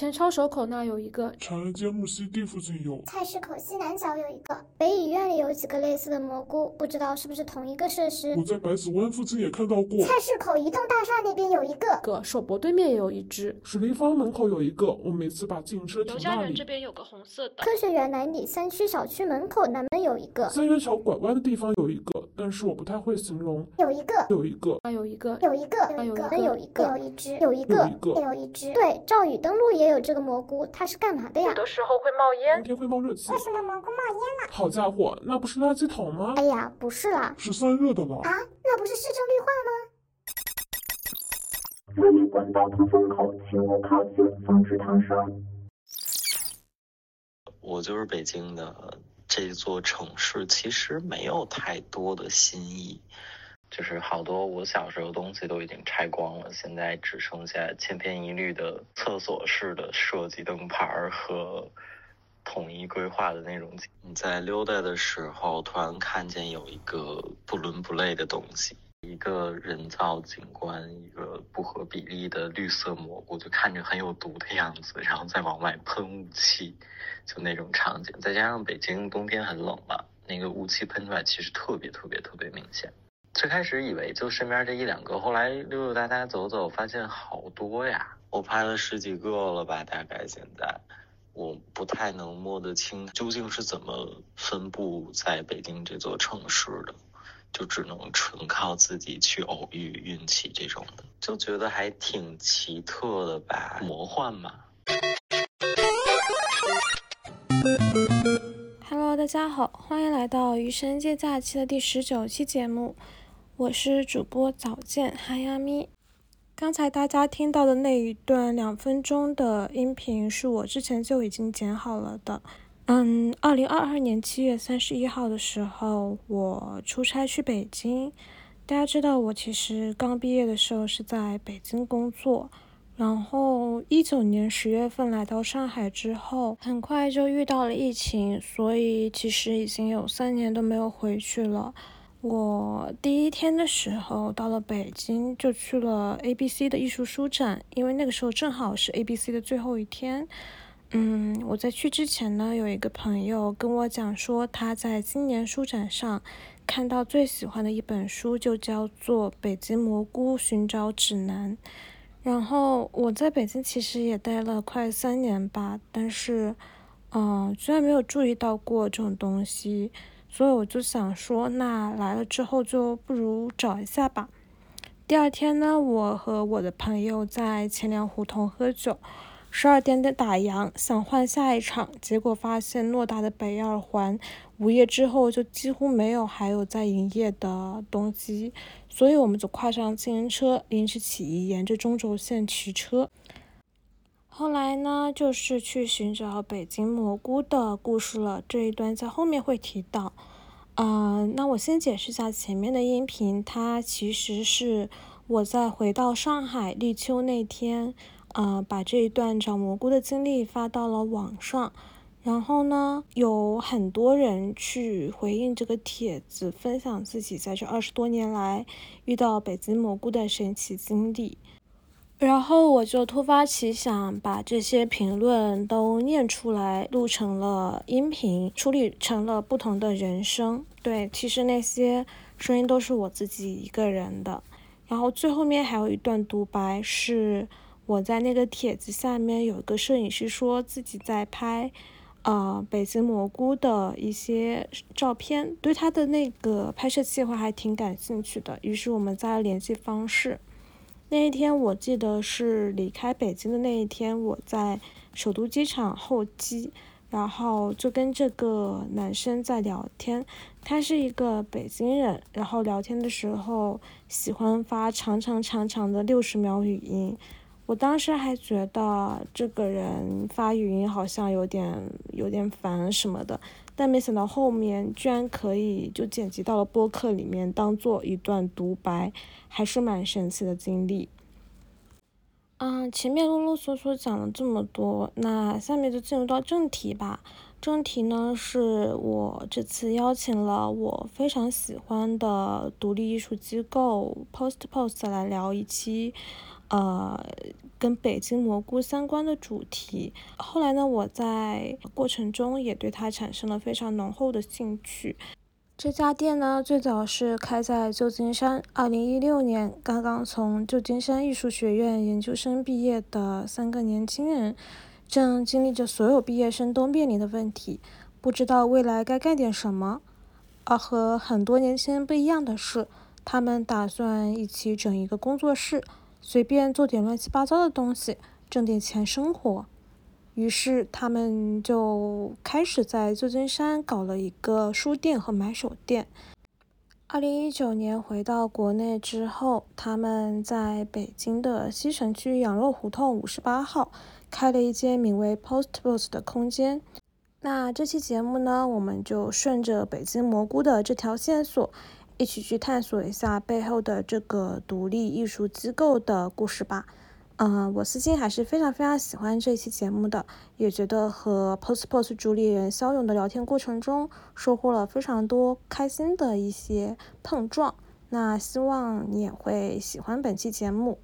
前抄手口那有一个，长安街木樨地附近有，菜市口西南角有一个，北影院里有几个类似的蘑菇，不知道是不是同一个设施。我在百子湾附近也看到过，菜市口移动大厦那边有一个，个首博对面也有一只，水立方门口有一个，我每次把自行车停那里。边有个红色的，科学园南里三区小区门口南门有一个，三元桥拐弯的地方有一个，但是我不太会形容。有一个，有一个，还有一个，有一个，还有一个，有一个，有一只，有一个，有一只。对，赵宇登陆也有这个蘑菇，它是干嘛的呀？有的时候会冒烟，冬天会冒热气。为什么蘑菇冒烟了？好家伙，那不是垃圾桶吗？哎呀，不是啦，是散热的吧？啊，那不是市政绿化吗？注意管道通风口，请勿靠近，防止烫伤。我就是北京的这座城市，其实没有太多的新意，就是好多我小时候东西都已经拆光了，现在只剩下千篇一律的厕所式的设计灯牌和统一规划的那种。你在溜达的时候，突然看见有一个不伦不类的东西。一个人造景观，一个不合比例的绿色蘑菇，就看着很有毒的样子，然后再往外喷雾气，就那种场景。再加上北京冬天很冷嘛，那个雾气喷出来其实特别特别特别明显。最开始以为就身边这一两个，后来溜溜达达走走，发现好多呀。我拍了十几个了吧，大概现在我不太能摸得清究竟是怎么分布在北京这座城市的。就只能纯靠自己去偶遇运气这种的，就觉得还挺奇特的吧，魔幻嘛。Hello，大家好，欢迎来到《余生借假期》的第十九期节目，我是主播早见哈呀咪。刚才大家听到的那一段两分钟的音频，是我之前就已经剪好了的。嗯，二零二二年七月三十一号的时候，我出差去北京。大家知道，我其实刚毕业的时候是在北京工作，然后一九年十月份来到上海之后，很快就遇到了疫情，所以其实已经有三年都没有回去了。我第一天的时候到了北京，就去了 A B C 的艺术书展，因为那个时候正好是 A B C 的最后一天。嗯，我在去之前呢，有一个朋友跟我讲说，他在今年书展上看到最喜欢的一本书就叫做《北京蘑菇寻找指南》。然后我在北京其实也待了快三年吧，但是，嗯，居然没有注意到过这种东西，所以我就想说，那来了之后就不如找一下吧。第二天呢，我和我的朋友在钱粮胡同喝酒。十二点的打烊，想换下一场，结果发现偌大的北二环午夜之后就几乎没有还有在营业的东西，所以我们就跨上自行车，临时起意沿着中轴线骑车。后来呢，就是去寻找北京蘑菇的故事了，这一段在后面会提到。嗯，那我先解释一下前面的音频，它其实是我在回到上海立秋那天。呃，把这一段找蘑菇的经历发到了网上，然后呢，有很多人去回应这个帖子，分享自己在这二十多年来遇到北京蘑菇的神奇经历。然后我就突发奇想，把这些评论都念出来，录成了音频，处理成了不同的人声。对，其实那些声音都是我自己一个人的。然后最后面还有一段独白是。我在那个帖子下面有一个摄影师说自己在拍，呃，北京蘑菇的一些照片，对他的那个拍摄计划还挺感兴趣的。于是我们加了联系方式。那一天我记得是离开北京的那一天，我在首都机场候机，然后就跟这个男生在聊天。他是一个北京人，然后聊天的时候喜欢发长长长长的六十秒语音。我当时还觉得这个人发语音好像有点有点烦什么的，但没想到后面居然可以就剪辑到了播客里面当做一段独白，还是蛮神奇的经历。嗯，前面啰啰嗦嗦讲了这么多，那下面就进入到正题吧。正题呢是我这次邀请了我非常喜欢的独立艺术机构 Post Post 来聊一期。呃，跟北京蘑菇相关的主题。后来呢，我在过程中也对它产生了非常浓厚的兴趣。这家店呢，最早是开在旧金山。二零一六年，刚刚从旧金山艺术学院研究生毕业的三个年轻人，正经历着所有毕业生都面临的问题：不知道未来该干点什么。而和很多年轻人不一样的是，他们打算一起整一个工作室，随便做点乱七八糟的东西，挣点钱生活。于是他们就开始在旧金山搞了一个书店和买手店。二零一九年回到国内之后，他们在北京的西城区羊肉胡同五十八号开了一间名为 Postbooks 的空间。那这期节目呢，我们就顺着北京蘑菇的这条线索，一起去探索一下背后的这个独立艺术机构的故事吧。嗯，我私心还是非常非常喜欢这期节目的，也觉得和 Post Post 主理人肖勇的聊天过程中，收获了非常多开心的一些碰撞。那希望你也会喜欢本期节目。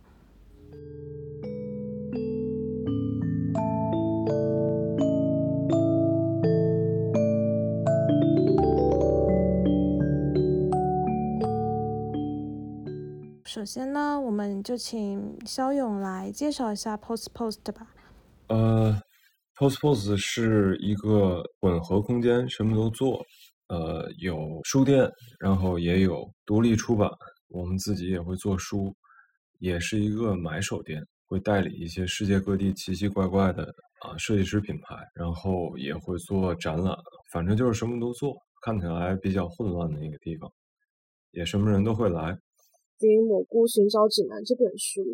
首先呢，我们就请肖勇来介绍一下 Post Post 吧。呃，Post Post 是一个混合空间，什么都做。呃，有书店，然后也有独立出版，我们自己也会做书，也是一个买手店，会代理一些世界各地奇奇怪怪的啊设计师品牌，然后也会做展览，反正就是什么都做，看起来比较混乱的一个地方，也什么人都会来。《经营蘑菇寻找指南》这本书，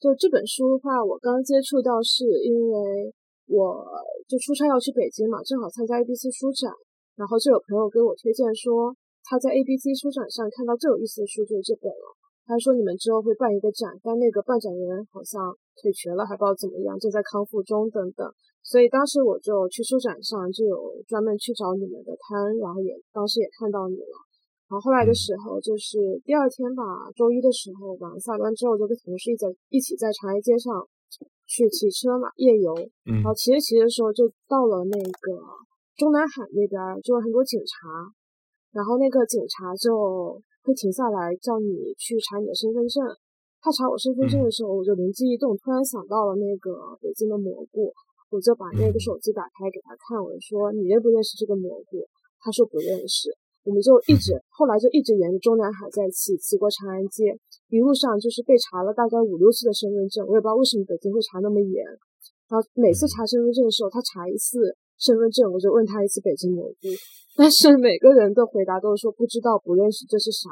就这本书的话，我刚接触到是因为我就出差要去北京嘛，正好参加 ABC 书展，然后就有朋友给我推荐说他在 ABC 书展上看到最有意思的书就是这本了。他说你们之后会办一个展，但那个办展人好像腿瘸了，还不知道怎么样，正在康复中等等。所以当时我就去书展上就有专门去找你们的摊，然后也当时也看到你了。然后后来的时候，就是第二天吧，周一的时候晚上下班之后，就跟同事一在一起在长安街上去骑车嘛，夜游。然后骑着骑的时候，就到了那个中南海那边，就有很多警察。然后那个警察就会停下来叫你去查你的身份证。他查我身份证的时候，我就灵机一动，突然想到了那个北京的蘑菇，我就把那个手机打开给他看，我说你认不认识这个蘑菇？他说不认识。我们就一直，后来就一直沿着中南海在骑，骑过长安街，一路上就是被查了大概五六次的身份证，我也不知道为什么北京会查那么严。然后每次查身份证的时候，他查一次身份证，我就问他一次北京蘑菇，但是每个人的回答都是说不知道、不认识，这是啥？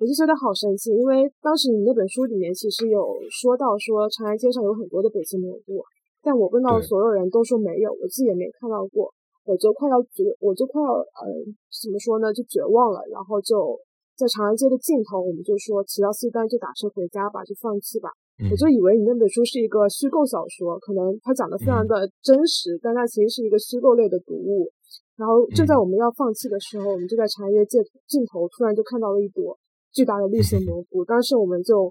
我就觉得好生气，因为当时你那本书里面其实有说到说长安街上有很多的北京蘑菇，但我问到所有人都说没有，我自己也没看到过。我就快要绝，我就快要呃，怎么说呢，就绝望了。然后就在长安街的尽头，我们就说骑到四单就打车回家吧，就放弃吧。我就以为你那本书是一个虚构小说，可能它讲的非常的真实，但它其实是一个虚构类的读物。然后就在我们要放弃的时候，我们就在长安街尽尽头突然就看到了一朵巨大的绿色蘑菇。当时我们就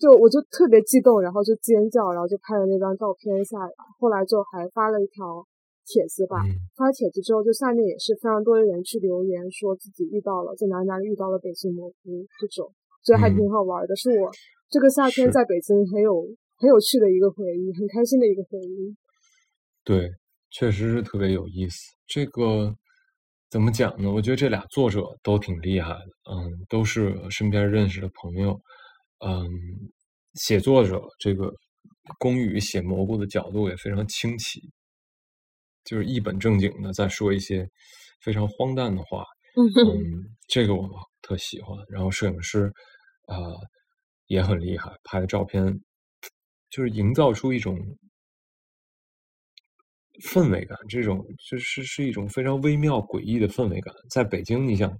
就我就特别激动，然后就尖叫，然后就拍了那张照片下来。后来就还发了一条。帖子吧，发了帖子之后，就下面也是非常多的人去留言，说自己遇到了在哪里哪里遇到了北京蘑菇这种，觉得还挺好玩的，是我这个夏天在北京很有很有趣的一个回忆，很开心的一个回忆。对，确实是特别有意思。这个怎么讲呢？我觉得这俩作者都挺厉害的，嗯，都是身边认识的朋友，嗯，写作者这个龚宇写蘑菇的角度也非常清奇。就是一本正经的在说一些非常荒诞的话，嗯，这个我特喜欢。然后摄影师啊也很厉害，拍的照片就是营造出一种氛围感，这种就是是一种非常微妙诡异的氛围感。在北京，你想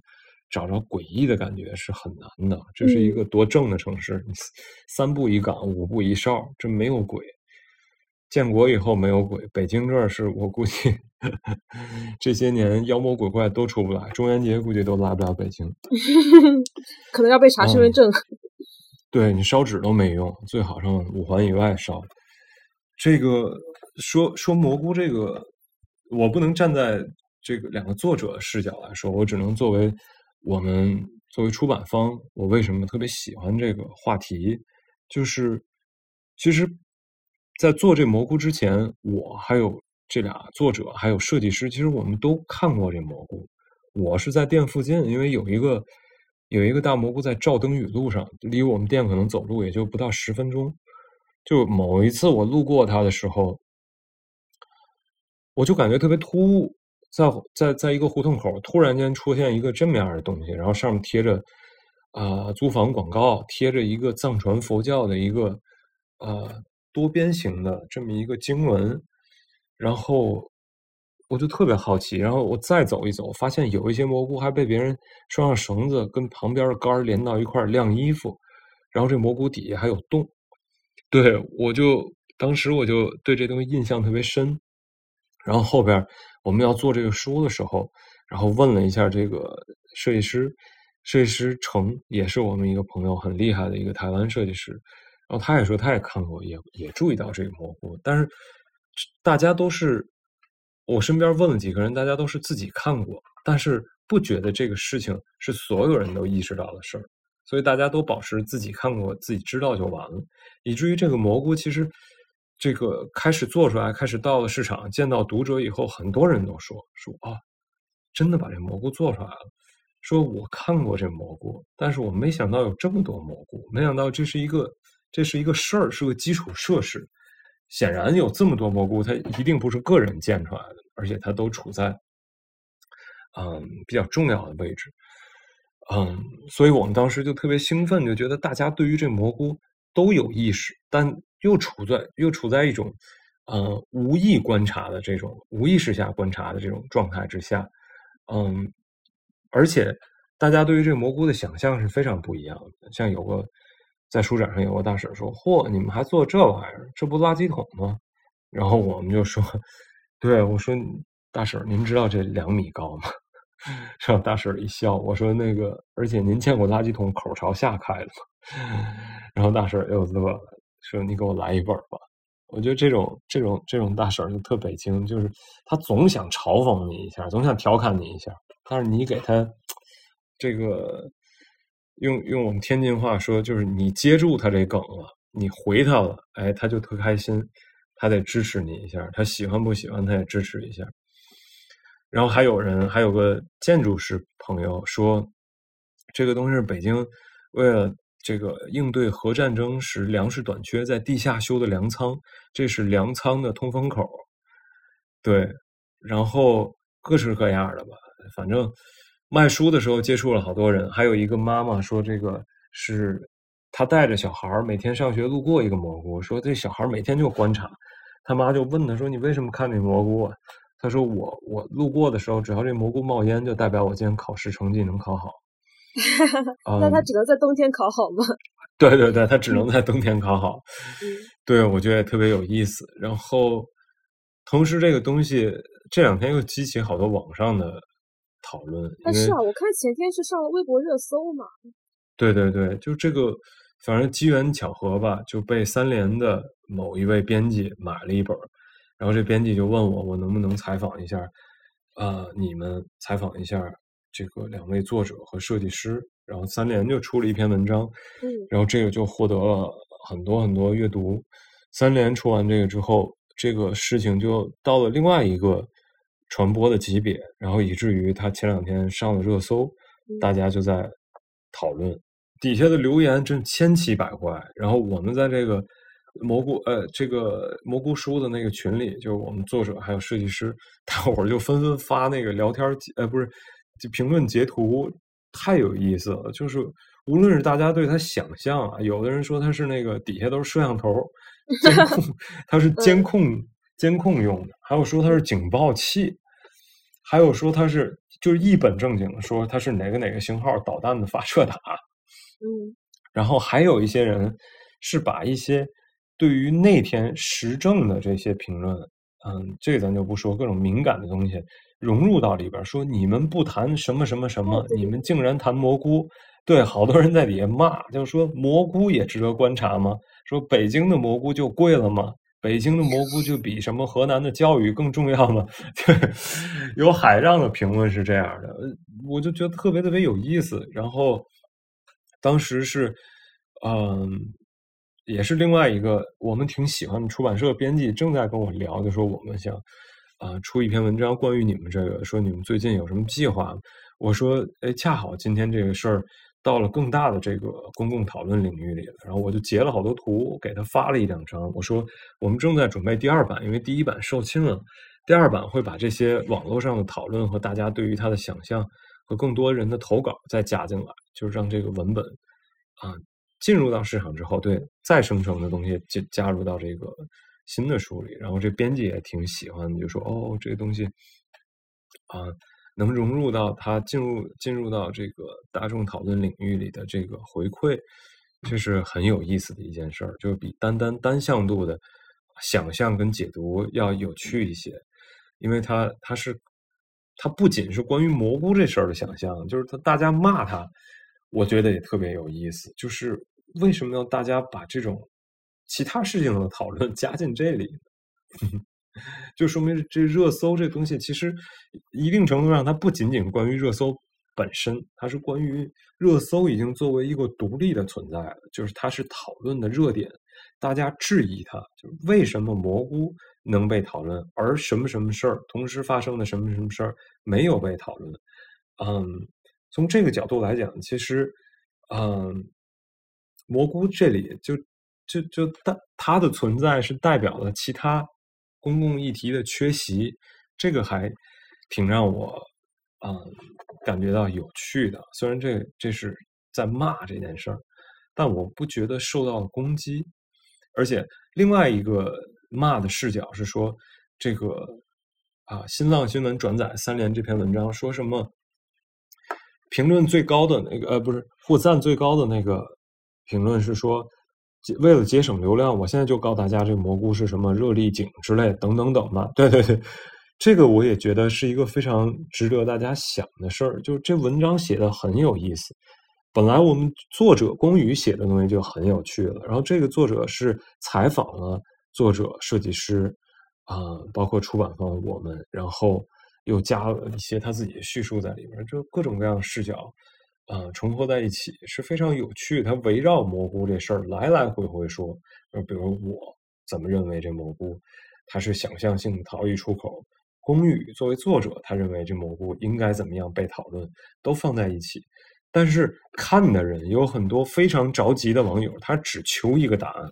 找着诡异的感觉是很难的。这是一个多正的城市，三步一岗，五步一哨，这没有鬼。建国以后没有鬼，北京这儿是我估计 这些年妖魔鬼怪都出不来，中元节估计都来不了北京，可能要被查身份证。对你烧纸都没用，最好上五环以外烧。这个说说蘑菇这个，我不能站在这个两个作者视角来说，我只能作为我们作为出版方，我为什么特别喜欢这个话题，就是其实，在做这蘑菇之前，我还有这俩作者，还有设计师，其实我们都看过这蘑菇。我是在店附近，因为有一个有一个大蘑菇在照灯语路上，离我们店可能走路也就不到十分钟。就某一次我路过它的时候，我就感觉特别突兀，在在在一个胡同口突然间出现一个这么样的东西，然后上面贴着啊租房广告，贴着一个藏传佛教的一个呃多边形的这么一个经文，然后。我就特别好奇，然后我再走一走，发现有一些蘑菇还被别人拴上绳子，跟旁边的杆连到一块晾衣服，然后这蘑菇底下还有洞。对我就当时我就对这东西印象特别深。然后后边我们要做这个书的时候，然后问了一下这个设计师，设计师程也是我们一个朋友，很厉害的一个台湾设计师。然后他也说他也看过，也也注意到这个蘑菇，但是大家都是。我身边问了几个人，大家都是自己看过，但是不觉得这个事情是所有人都意识到的事儿，所以大家都保持自己看过、自己知道就完了，以至于这个蘑菇其实这个开始做出来、开始到了市场、见到读者以后，很多人都说说啊，真的把这蘑菇做出来了，说我看过这蘑菇，但是我没想到有这么多蘑菇，没想到这是一个这是一个事儿，是个基础设施。显然有这么多蘑菇，它一定不是个人建出来的，而且它都处在嗯比较重要的位置，嗯，所以我们当时就特别兴奋，就觉得大家对于这蘑菇都有意识，但又处在又处在一种呃无意观察的这种无意识下观察的这种状态之下，嗯，而且大家对于这蘑菇的想象是非常不一样的，像有个。在书展上有个大婶说：“嚯，你们还做这玩意儿？这不垃圾桶吗？”然后我们就说：“对，我说大婶，您知道这两米高吗？” 让大婶一笑。我说：“那个，而且您见过垃圾桶口朝下开的吗？” 然后大婶又乐了，说：“你给我来一本吧。”我觉得这种这种这种大婶就特北京，就是她总想嘲讽你一下，总想调侃你一下，但是你给她这个。用用我们天津话说，就是你接住他这梗了，你回他了，哎，他就特开心，他得支持你一下，他喜欢不喜欢他也支持一下。然后还有人，还有个建筑师朋友说，这个东西是北京为了这个应对核战争时粮食短缺，在地下修的粮仓，这是粮仓的通风口。对，然后各式各样的吧，反正。卖书的时候接触了好多人，还有一个妈妈说，这个是她带着小孩儿每天上学路过一个蘑菇，说这小孩儿每天就观察，他妈就问他说：“你为什么看这蘑菇？”啊？”他说：“我我路过的时候，只要这蘑菇冒烟，就代表我今天考试成绩能考好。”那他只能在冬天考好吗？对对对，他只能在冬天考好。对，我觉得也特别有意思。然后，同时这个东西这两天又激起好多网上的。讨论，但是啊，我看前天是上了微博热搜嘛。对对对，就这个，反正机缘巧合吧，就被三联的某一位编辑买了一本，然后这编辑就问我，我能不能采访一下，啊，你们采访一下这个两位作者和设计师，然后三联就出了一篇文章，嗯，然后这个就获得了很多很多阅读。三联出完这个之后，这个事情就到了另外一个。传播的级别，然后以至于他前两天上了热搜，大家就在讨论，底下的留言真千奇百怪。然后我们在这个蘑菇呃这个蘑菇书的那个群里，就是我们作者还有设计师，大伙儿就纷纷发那个聊天呃不是就评论截图，太有意思了。就是无论是大家对他想象啊，有的人说他是那个底下都是摄像头监控，他是监控。监控用的，还有说它是警报器，还有说它是就是一本正经的说它是哪个哪个型号导弹的发射塔，嗯，然后还有一些人是把一些对于那天时政的这些评论，嗯，这咱就不说各种敏感的东西融入到里边，说你们不谈什么什么什么，你们竟然谈蘑菇，对，好多人在底下骂，就说蘑菇也值得观察吗？说北京的蘑菇就贵了吗？北京的蘑菇就比什么河南的教育更重要吗？有海上的评论是这样的，我就觉得特别特别有意思。然后当时是，嗯，也是另外一个我们挺喜欢的出版社编辑正在跟我聊，就说我们想啊出一篇文章关于你们这个，说你们最近有什么计划？我说，哎，恰好今天这个事儿。到了更大的这个公共讨论领域里了，然后我就截了好多图，给他发了一两张。我说我们正在准备第二版，因为第一版售罄了，第二版会把这些网络上的讨论和大家对于它的想象和更多人的投稿再加进来，就是让这个文本啊进入到市场之后，对再生成的东西加加入到这个新的书里。然后这编辑也挺喜欢，就说哦，这个东西啊。能融入到他进入进入到这个大众讨论领域里的这个回馈，这是很有意思的一件事儿，就比单单单向度的想象跟解读要有趣一些，因为它它是它不仅是关于蘑菇这事儿的想象，就是他大家骂他，我觉得也特别有意思，就是为什么要大家把这种其他事情的讨论 加进这里？就说明这热搜这东西，其实一定程度上，它不仅仅关于热搜本身，它是关于热搜已经作为一个独立的存在了。就是它是讨论的热点，大家质疑它，就是为什么蘑菇能被讨论，而什么什么事儿同时发生的什么什么事儿没有被讨论？嗯，从这个角度来讲，其实，嗯，蘑菇这里就就就代它的存在是代表了其他。公共议题的缺席，这个还挺让我嗯感觉到有趣的。虽然这这是在骂这件事儿，但我不觉得受到了攻击。而且另外一个骂的视角是说，这个啊，新浪新闻转载三联这篇文章，说什么评论最高的那个呃，不是获赞最高的那个评论是说。为了节省流量，我现在就告诉大家，这蘑菇是什么热力井之类等等等吧。对对对，这个我也觉得是一个非常值得大家想的事儿。就是这文章写的很有意思。本来我们作者龚宇写的东西就很有趣了，然后这个作者是采访了作者、设计师啊，包括出版方我们，然后又加了一些他自己的叙述在里面，就各种各样的视角。啊，重合在一起是非常有趣。它围绕蘑菇这事儿来来回回说，呃，比如我怎么认为这蘑菇它是想象性的逃逸出口，公寓作为作者，他认为这蘑菇应该怎么样被讨论，都放在一起。但是看的人有很多非常着急的网友，他只求一个答案，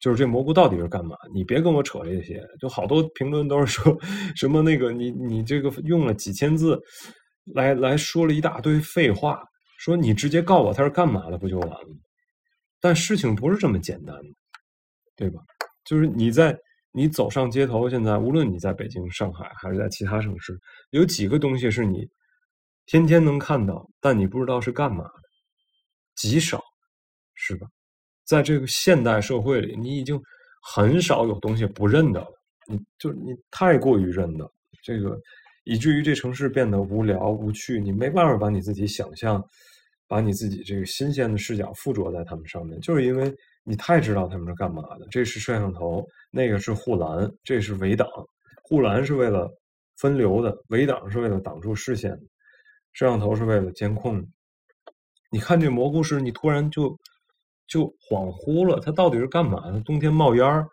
就是这蘑菇到底是干嘛？你别跟我扯这些。就好多评论都是说什么那个你你这个用了几千字来来说了一大堆废话。说你直接告我他是干嘛的不就完了？但事情不是这么简单的，对吧？就是你在你走上街头，现在无论你在北京、上海还是在其他城市，有几个东西是你天天能看到，但你不知道是干嘛的，极少，是吧？在这个现代社会里，你已经很少有东西不认得了，你就你太过于认得这个，以至于这城市变得无聊无趣，你没办法把你自己想象。把你自己这个新鲜的视角附着在他们上面，就是因为你太知道他们是干嘛的。这是摄像头，那个是护栏，这是围挡。护栏是为了分流的，围挡是为了挡住视线，摄像头是为了监控。你看这蘑菇时，你突然就就恍惚了，它到底是干嘛的？冬天冒烟儿，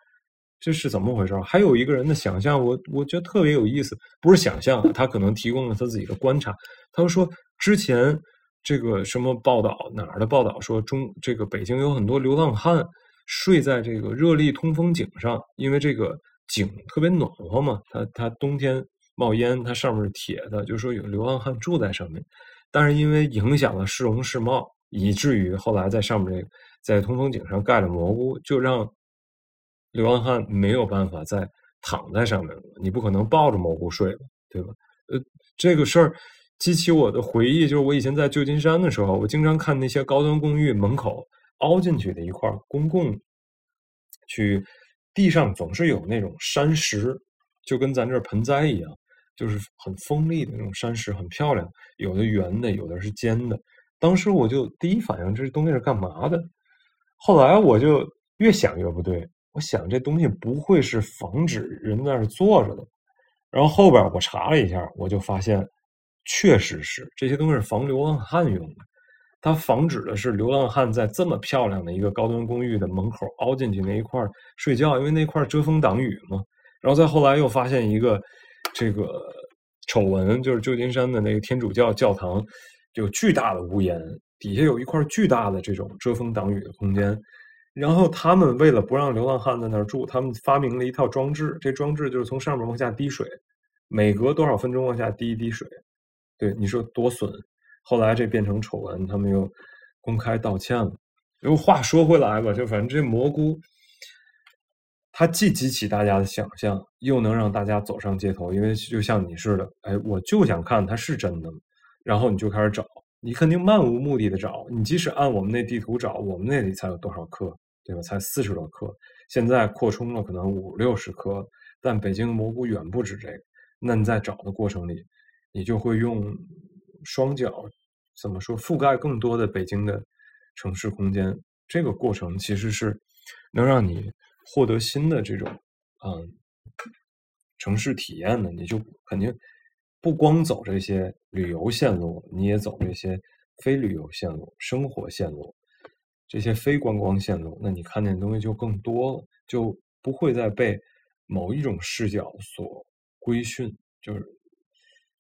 这是怎么回事？还有一个人的想象，我我觉得特别有意思，不是想象，他可能提供了他自己的观察。他说之前。这个什么报道哪儿的报道说中这个北京有很多流浪汉睡在这个热力通风井上，因为这个井特别暖和嘛，它它冬天冒烟，它上面是铁的，就说有流浪汉住在上面，但是因为影响了市容市貌，以至于后来在上面这个在通风井上盖了蘑菇，就让流浪汉没有办法再躺在上面了。你不可能抱着蘑菇睡了，对吧？呃，这个事儿。激起我的回忆，就是我以前在旧金山的时候，我经常看那些高端公寓门口凹进去的一块公共区域，地上总是有那种山石，就跟咱这盆栽一样，就是很锋利的那种山石，很漂亮，有的圆的，有的是尖的，当时我就第一反应这东西是干嘛的，后来我就越想越不对，我想这东西不会是防止人在那儿坐着的，然后后边我查了一下，我就发现确实是这些东西是防流浪汉用的。它防止的是流浪汉在这么漂亮的一个高端公寓的门口凹进去那一块睡觉，因为那块遮风挡雨嘛。然后再后来又发现一个这个丑闻，就是旧金山的那个天主教教堂有巨大的屋檐，底下有一块巨大的这种遮风挡雨的空间。然后他们为了不让流浪汉在那儿住，他们发明了一套装置，这装置就是从上面往下滴水，每隔多少分钟往下滴一滴水。对，你说多损。后来这变成丑闻，他们又公开道歉了。又话说回来吧，就反正这蘑菇，它既激起大家的想象，又能让大家走上街头。因为就像你似的，哎，我就想看它是真的？然后你就开始找，你肯定漫无目的的找。你即使按我们那地图找，我们那里才有多少克，对吧？才四十多克，现在扩充了可能五六十克，但北京蘑菇远不止这个。那你在找的过程里，你就会用双脚。怎么说？覆盖更多的北京的城市空间，这个过程其实是能让你获得新的这种嗯城市体验的。你就肯定不光走这些旅游线路，你也走这些非旅游线路、生活线路，这些非观光线路。那你看见的东西就更多了，就不会再被某一种视角所规训。就是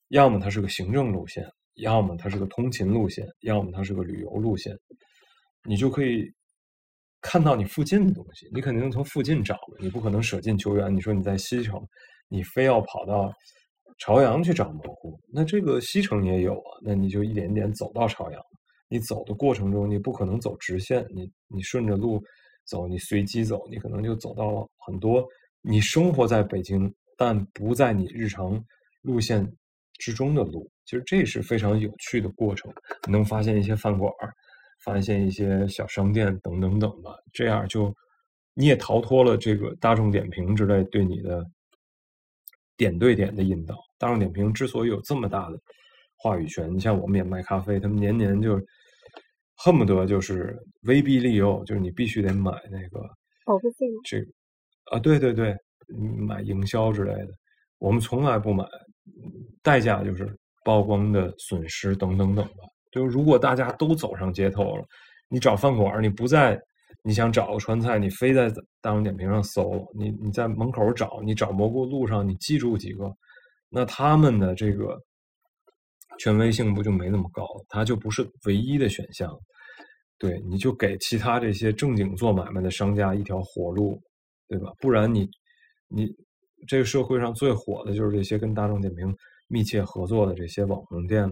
要么它是个行政路线。要么它是个通勤路线，要么它是个旅游路线，你就可以看到你附近的东西。你肯定从附近找，你不可能舍近求远。你说你在西城，你非要跑到朝阳去找蘑菇，那这个西城也有啊。那你就一点点走到朝阳。你走的过程中，你不可能走直线，你你顺着路走，你随机走，你可能就走到了很多你生活在北京但不在你日常路线之中的路。其实这是非常有趣的过程，能发现一些饭馆发现一些小商店等等等吧。这样就你也逃脱了这个大众点评之类对你的点对点的引导。大众点评之所以有这么大的话语权，你像我们也卖咖啡，他们年年就恨不得就是威逼利诱，就是你必须得买那个保护费吗？这个啊，对对对，买营销之类的，我们从来不买，代价就是。曝光的损失等等等吧，就如果大家都走上街头了，你找饭馆，你不在，你想找个川菜，你非在大众点评上搜，你你在门口找，你找蘑菇路上，你记住几个，那他们的这个权威性不就没那么高？它就不是唯一的选项，对，你就给其他这些正经做买卖的商家一条活路，对吧？不然你你这个社会上最火的就是这些跟大众点评。密切合作的这些网红店，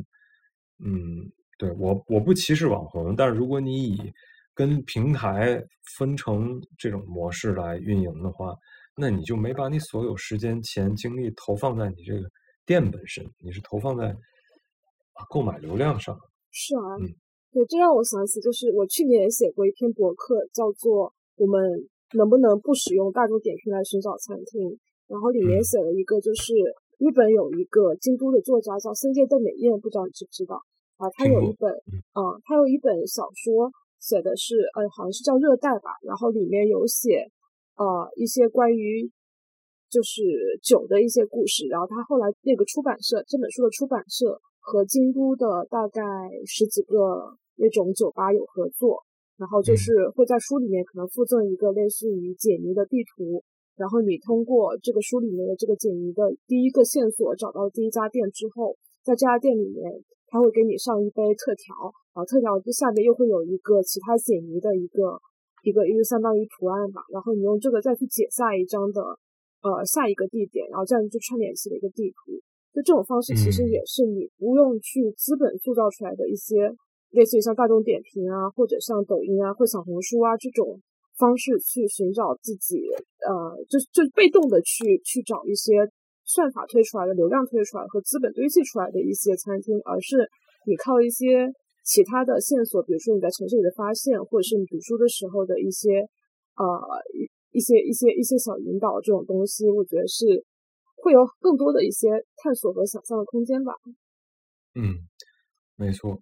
嗯，对我我不歧视网红，但是如果你以跟平台分成这种模式来运营的话，那你就没把你所有时间、钱、精力投放在你这个店本身，你是投放在啊购买流量上。是啊，嗯，对，这让我想起，就是我去年也写过一篇博客，叫做《我们能不能不使用大众点评来寻找餐厅》，然后里面写了一个就是。日本有一个京都的作家叫森界邓美彦，不知道你知不知道啊？他有一本，嗯，他有一本小说，写的是，呃，好像是叫《热带》吧。然后里面有写，呃，一些关于就是酒的一些故事。然后他后来那个出版社，这本书的出版社和京都的大概十几个那种酒吧有合作，然后就是会在书里面可能附赠一个类似于解谜的地图。然后你通过这个书里面的这个解谜的第一个线索找到第一家店之后，在这家店里面，他会给你上一杯特调，然后特调这下面又会有一个其他解谜的一个一个一个相当于图案吧，然后你用这个再去解下一张的呃下一个地点，然后这样就串联起了一个地图。就这种方式其实也是你不用去资本塑造出来的一些类似于像大众点评啊，或者像抖音啊或小红书啊这种。方式去寻找自己，呃，就就被动的去去找一些算法推出来的流量推出来和资本堆砌出来的一些餐厅，而是你靠一些其他的线索，比如说你在城市里的发现，或者是你读书的时候的一些呃一一些一些一些小引导这种东西，我觉得是会有更多的一些探索和想象的空间吧。嗯，没错，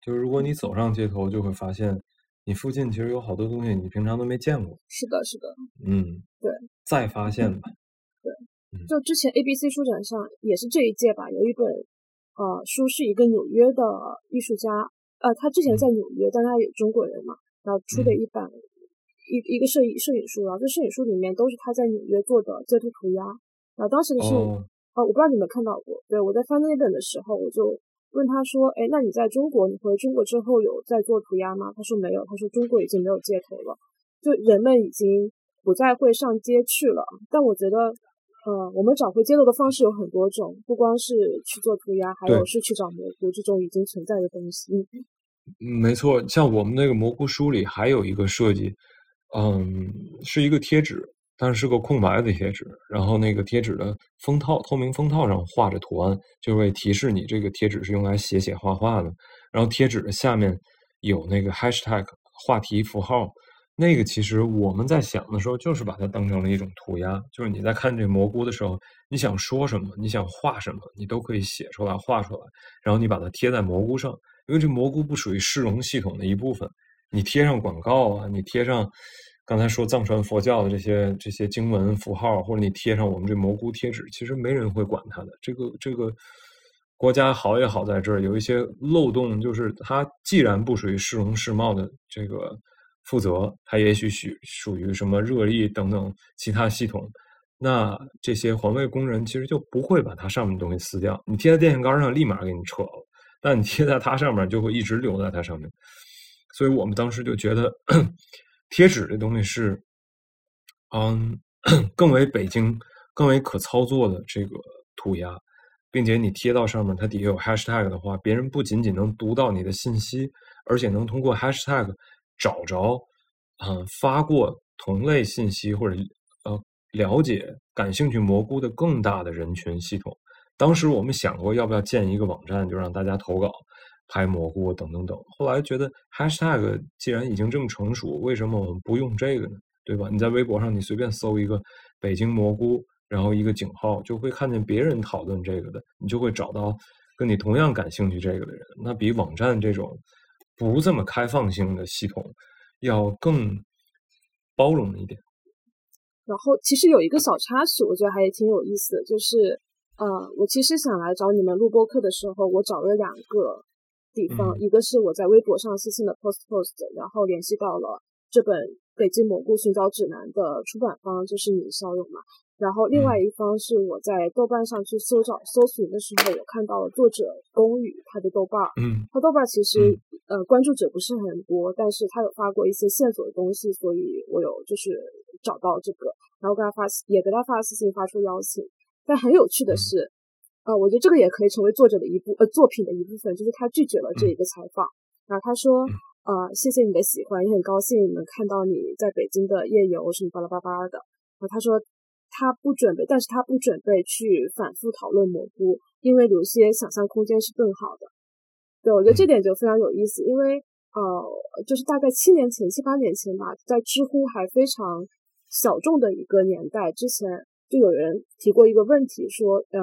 就是如果你走上街头，就会发现你附近其实有好多东西你平常都没见过。是的，是的，嗯，对，再发现吧。对，就之前 ABC 书展上也是这一届吧，有一本呃书是一个纽约的艺术家，呃，他之前在纽约，但他也中国人嘛，然后出的一本一一个摄影摄影书，然后这摄影书里面都是他在纽约做的街头涂鸦，然后当时是哦，哦，我不知道你们看到过，对我在翻那本的时候，我就问他说，哎，那你在中国，你回中国之后有在做涂鸦吗？他说没有，他说中国已经没有街头了，就人们已经不再会上街去了。但我觉得，呃，我们找回街头的方式有很多种，不光是去做涂鸦，还有是去找蘑菇这种已经存在的东西。嗯没错，像我们那个蘑菇书里还有一个设计，嗯，是一个贴纸，但是是个空白的贴纸，然后那个贴纸的封套，透明封套上画着图案，就会提示你这个贴纸是用来写写画画的。然后贴纸的下面有那个 hashtag 话题符号，那个其实我们在想的时候，就是把它当成了一种涂鸦，就是你在看这蘑菇的时候，你想说什么，你想画什么，你都可以写出来、画出来，然后你把它贴在蘑菇上，因为这蘑菇不属于市容系统的一部分，你贴上广告啊，你贴上刚才说藏传佛教的这些这些经文符号，或者你贴上我们这蘑菇贴纸，其实没人会管它的。这个这个国家好也好在这儿有一些漏洞，就是它既然不属于市容市貌的这个负责，它也许属属于什么热力等等其他系统。那这些环卫工人其实就不会把它上面的东西撕掉，你贴在电线杆上立马给你撤了，但你贴在它上面就会一直留在它上面。所以我们当时就觉得，贴纸这东西是，嗯，更为北京、更为可操作的这个涂鸦，并且你贴到上面，它底下有 hashtag 的话，别人不仅仅能读到你的信息，而且能通过 hashtag 找着，嗯，发过同类信息或者呃了解、感兴趣蘑菇的更大的人群系统。当时我们想过要不要建一个网站，就让大家投稿。拍蘑菇等等等，后来觉得 hashtag 既然已经这么成熟，为什么我们不用这个呢？对吧？你在微博上你随便搜一个北京蘑菇，然后一个井号，就会看见别人讨论这个的，你就会找到跟你同样感兴趣这个的人。那比网站这种不这么开放性的系统要更包容一点。然后其实有一个小插曲，我觉得还挺有意思的，就是呃，我其实想来找你们录播课的时候，我找了两个。地方，一个是我在微博上私信的 post post，然后联系到了这本《北京蘑菇寻找指南》的出版方，就是你肖勇嘛。然后另外一方是我在豆瓣上去搜找搜寻的时候，我看到了作者龚宇他的豆瓣，嗯，他豆瓣其实呃关注者不是很多，但是他有发过一些线索的东西，所以我有就是找到这个，然后给他发也给他发私信发出邀请。但很有趣的是。呃，我觉得这个也可以成为作者的一部呃作品的一部分，就是他拒绝了这一个采访，然后他说，呃，谢谢你的喜欢，也很高兴能看到你在北京的夜游什么巴拉巴拉的。然后他说他不准备，但是他不准备去反复讨论蘑菇，因为留些想象空间是更好的。对，我觉得这点就非常有意思，因为呃，就是大概七年前、七八年前吧，在知乎还非常小众的一个年代之前。就有人提过一个问题，说，呃，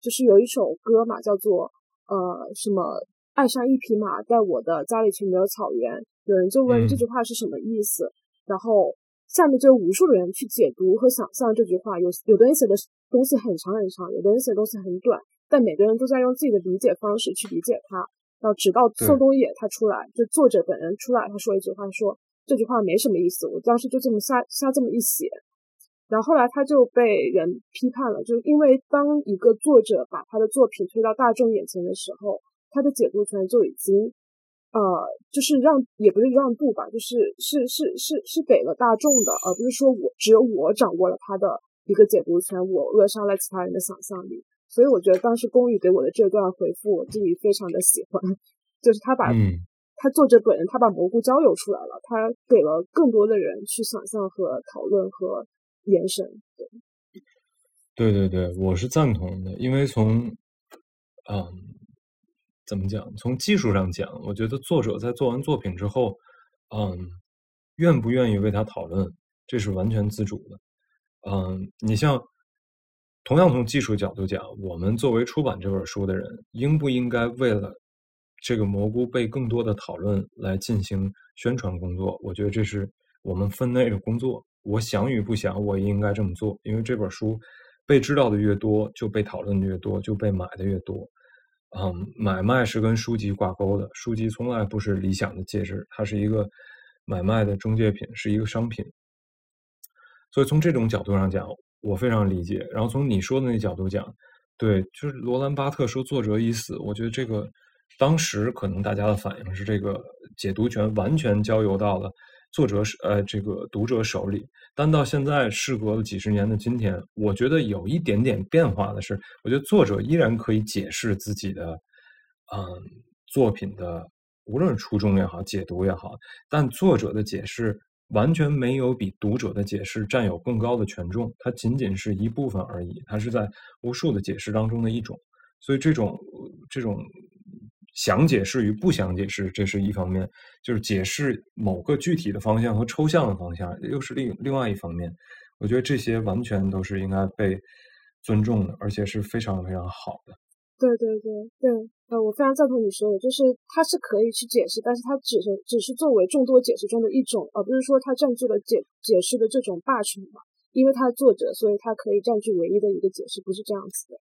就是有一首歌嘛，叫做，呃，什么爱上一匹马，在我的家里却没有草原。有人就问这句话是什么意思，然后下面就有无数的人去解读和想象这句话。有有的人写的东西很长很长，有的人写的东西很短，但每个人都在用自己的理解方式去理解它。然后直到宋冬野他出来，就作者本人出来，他说一句话，说这句话没什么意思，我当时就这么瞎瞎这么一写。然后后来他就被人批判了，就是因为当一个作者把他的作品推到大众眼前的时候，他的解读权就已经，呃，就是让也不是让步吧，就是是是是是给了大众的，而不是说我只有我掌握了他的一个解读权，我扼杀了其他人的想象力。所以我觉得当时宫羽给我的这段回复，我自己非常的喜欢，就是他把他作者本人他把蘑菇交流出来了，他给了更多的人去想象和讨论和。延伸，对，对对对，我是赞同的，因为从，嗯，怎么讲？从技术上讲，我觉得作者在做完作品之后，嗯，愿不愿意为他讨论，这是完全自主的。嗯，你像，同样从技术角度讲，我们作为出版这本书的人，应不应该为了这个蘑菇被更多的讨论来进行宣传工作。我觉得这是我们分内的工作。我想与不想，我也应该这么做，因为这本书被知道的越多，就被讨论的越多，就被买的越多。嗯，买卖是跟书籍挂钩的，书籍从来不是理想的介质，它是一个买卖的中介品，是一个商品。所以从这种角度上讲，我非常理解。然后从你说的那角度讲，对，就是罗兰巴特说作者已死，我觉得这个当时可能大家的反应是这个解读权完全交由到了作者呃这个读者手里。但到现在事隔了几十年的今天，我觉得有一点点变化的是，我觉得作者依然可以解释自己的嗯作品的，无论是初衷也好，解读也好，但作者的解释。完全没有比读者的解释占有更高的权重，它仅仅是一部分而已，它是在无数的解释当中的一种。所以这种这种想解释与不想解释，这是一方面；就是解释某个具体的方向和抽象的方向，又是另另外一方面。我觉得这些完全都是应该被尊重的，而且是非常非常好的。对对对对，呃，我非常赞同你说的，就是它是可以去解释，但是它只是只是作为众多解释中的一种，而不是说它占据了解解释的这种霸权嘛。因为它作者，所以它可以占据唯一的一个解释，不是这样子的。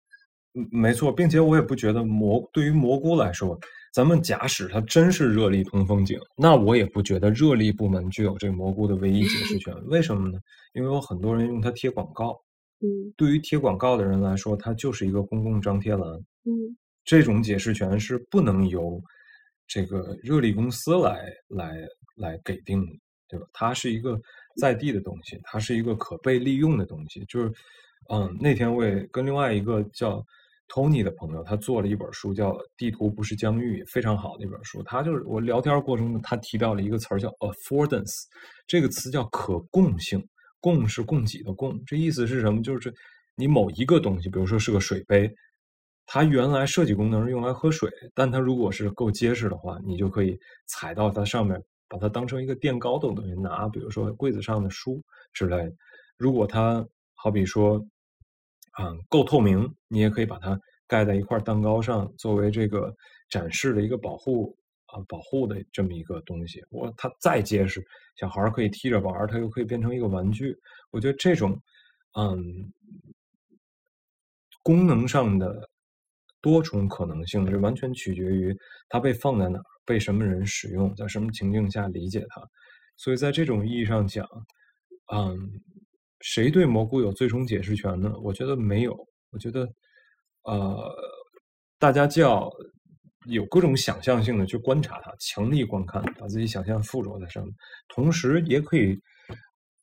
嗯，没错，并且我也不觉得蘑对于蘑菇来说，咱们假使它真是热力通风井，那我也不觉得热力部门具有这个蘑菇的唯一解释权。为什么呢？因为有很多人用它贴广告。嗯，对于贴广告的人来说，它就是一个公共张贴栏。嗯，这种解释权是不能由这个热力公司来来来给定的，对吧？它是一个在地的东西，它是一个可被利用的东西。就是，嗯，那天我也跟另外一个叫 Tony 的朋友，他做了一本书，叫《地图不是疆域》，非常好的一本书。他就是我聊天过程中，他提到了一个词儿叫 affordance，这个词叫可供性。供是供给的供，这意思是什么？就是你某一个东西，比如说是个水杯，它原来设计功能是用来喝水，但它如果是够结实的话，你就可以踩到它上面，把它当成一个垫高的东西拿，比如说柜子上的书之类的。如果它好比说，嗯，够透明，你也可以把它盖在一块蛋糕上，作为这个展示的一个保护。啊，保护的这么一个东西，我它再结实，小孩可以踢着玩，它又可以变成一个玩具。我觉得这种，嗯，功能上的多重可能性，是完全取决于它被放在哪儿，被什么人使用，在什么情境下理解它。所以在这种意义上讲，嗯，谁对蘑菇有最终解释权呢？我觉得没有。我觉得，呃，大家就要。有各种想象性的去观察它，强力观看，把自己想象附着在上面，同时也可以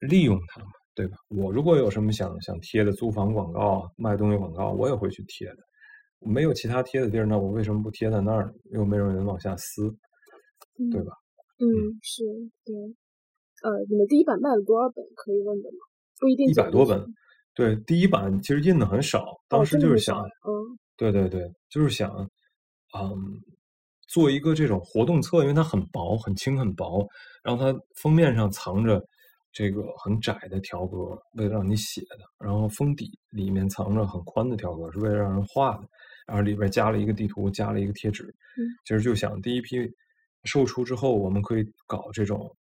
利用它嘛，对吧？我如果有什么想想贴的租房广告、卖东西广告，我也会去贴的。没有其他贴的地儿，那我为什么不贴在那儿？又没有人往下撕，对吧？嗯，是对。呃，你们第一版卖了多少本？可以问的吗？不一定。一百多本。对，第一版其实印的很少，当时就是想，嗯，对对对，就是想。嗯，做一个这种活动册，因为它很薄、很轻、很薄，然后它封面上藏着这个很窄的条格，为了让你写的；然后封底里面藏着很宽的条格，是为了让人画的。然后里边加了一个地图，加了一个贴纸。其实就想第一批售出之后，我们可以搞这种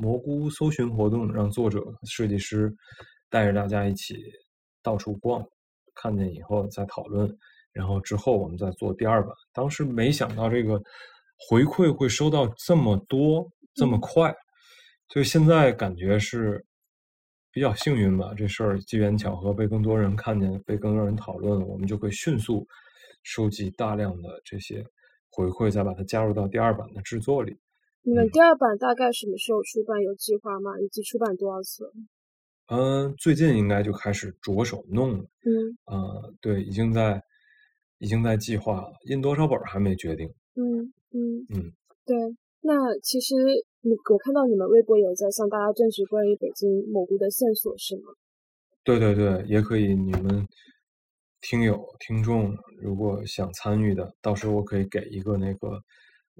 蘑菇搜寻活动，让作者、设计师带着大家一起到处逛，看见以后再讨论。然后之后我们再做第二版，当时没想到这个回馈会收到这么多这么快，就现在感觉是比较幸运吧。这事儿机缘巧合被更多人看见，被更多人讨论，我们就会迅速收集大量的这些回馈，再把它加入到第二版的制作里。你们第二版大概什么时候出版？有计划吗？以及出版多少册？嗯，最近应该就开始着手弄了。嗯，呃，对，已经在。已经在计划了，印多少本还没决定。嗯嗯嗯，对。那其实你我看到你们微博有在向大家证实关于北京蘑菇的线索，是吗？对对对，也可以。你们听友听众如果想参与的，到时候我可以给一个那个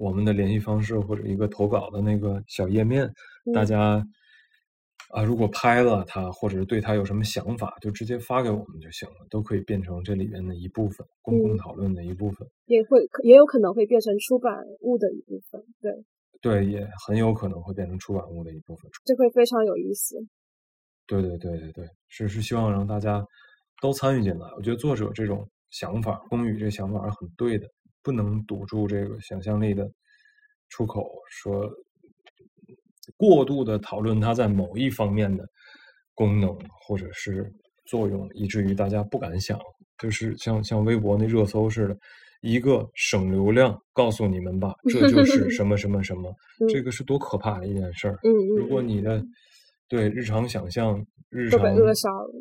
我们的联系方式或者一个投稿的那个小页面，大家啊，如果拍了它，或者是对它有什么想法，就直接发给我们就行了，都可以变成这里面的一部分，公共讨论的一部分。也会也有可能会变成出版物的一部分，对，对，也很有可能会变成出版物的一部分。这会非常有意思。对对对对对，是是希望让大家都参与进来。我觉得作者这种想法，宫羽这想法是很对的，不能堵住这个想象力的出口，说过度的讨论它在某一方面的功能或者是作用，以至于大家不敢想。就是像像微博那热搜似的，一个省流量，告诉你们吧，这就 是什么什么什么，这个是多可怕的一件事儿。嗯如果你的对日常想象、日常扼杀了。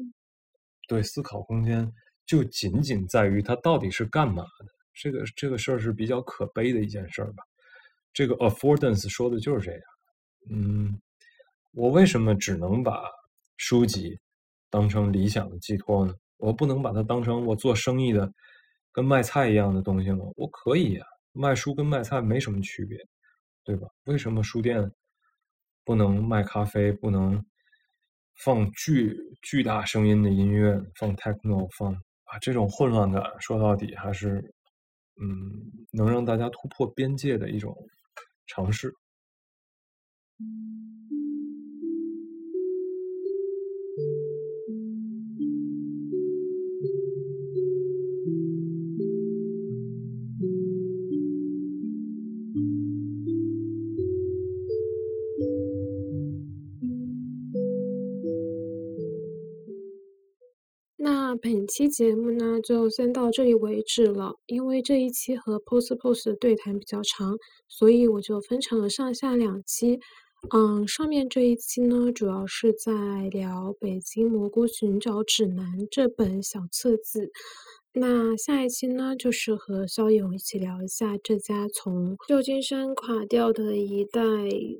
对思考空间，就仅仅在于它到底是干嘛的。这个这个事儿是比较可悲的一件事儿吧。这个 affordance 说的就是这样。嗯，我为什么只能把书籍当成理想的寄托呢？我不能把它当成我做生意的跟卖菜一样的东西吗？我可以呀、卖书跟卖菜没什么区别，对吧？为什么书店不能卖咖啡，不能放巨巨大声音的音乐，放 techno，放啊这种混乱感，说到底还是嗯能让大家突破边界的一种尝试。期节目呢，就先到这里为止了。因为这一期和 Post Post 的对谈比较长，所以我就分成了上下两期。嗯，上面这一期呢，主要是在聊《北京蘑菇寻找指南》这本小册子。那下一期呢，就是和肖勇一起聊一下这家从旧金山垮掉的一代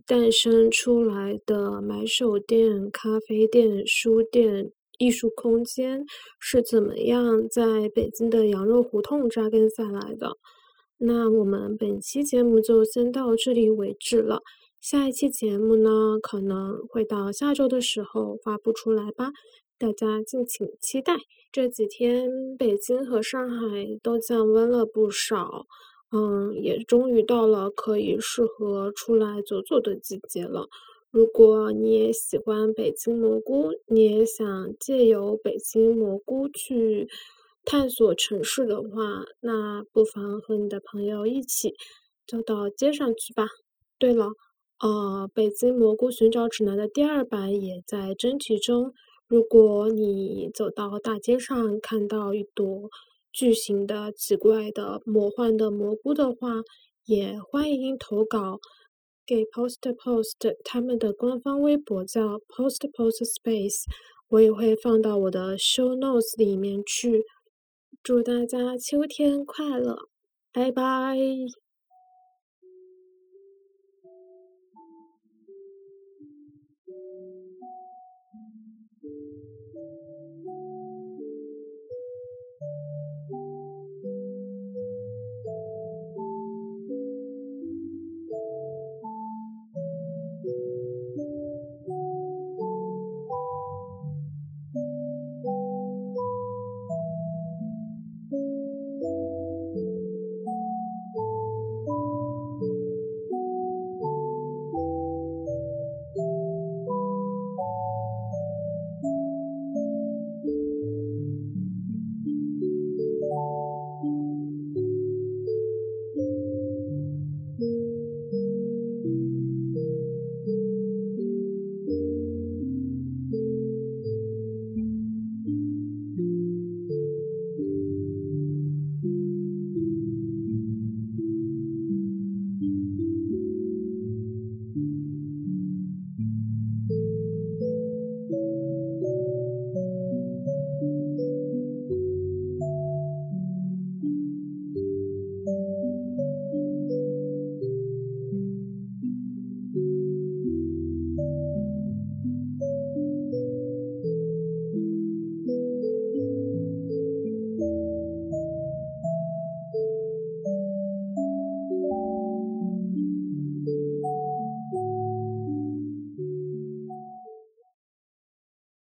诞生出来的买手店、咖啡店、书店、艺术空间是怎么样在北京的羊肉胡同扎根下来的。那我们本期节目就先到这里为止了。下一期节目呢，可能会到下周的时候发布出来吧，大家敬请期待。这几天北京和上海都降温了不少，嗯，也终于到了可以适合出来走走的季节了。如果你也喜欢北京蘑菇，你也想借由北京蘑菇去探索城市的话，那不妨和你的朋友一起走到街上去吧。对了。呃，《北京蘑菇寻找指南》的第二版也在征集中。如果你走到大街上看到一朵巨型的、奇怪的、魔幻的蘑菇的话，也欢迎投稿给 Post Post，他们的官方微博叫 Post Post Space，我也会放到我的 Show Notes 里面去。祝大家秋天快乐，拜拜。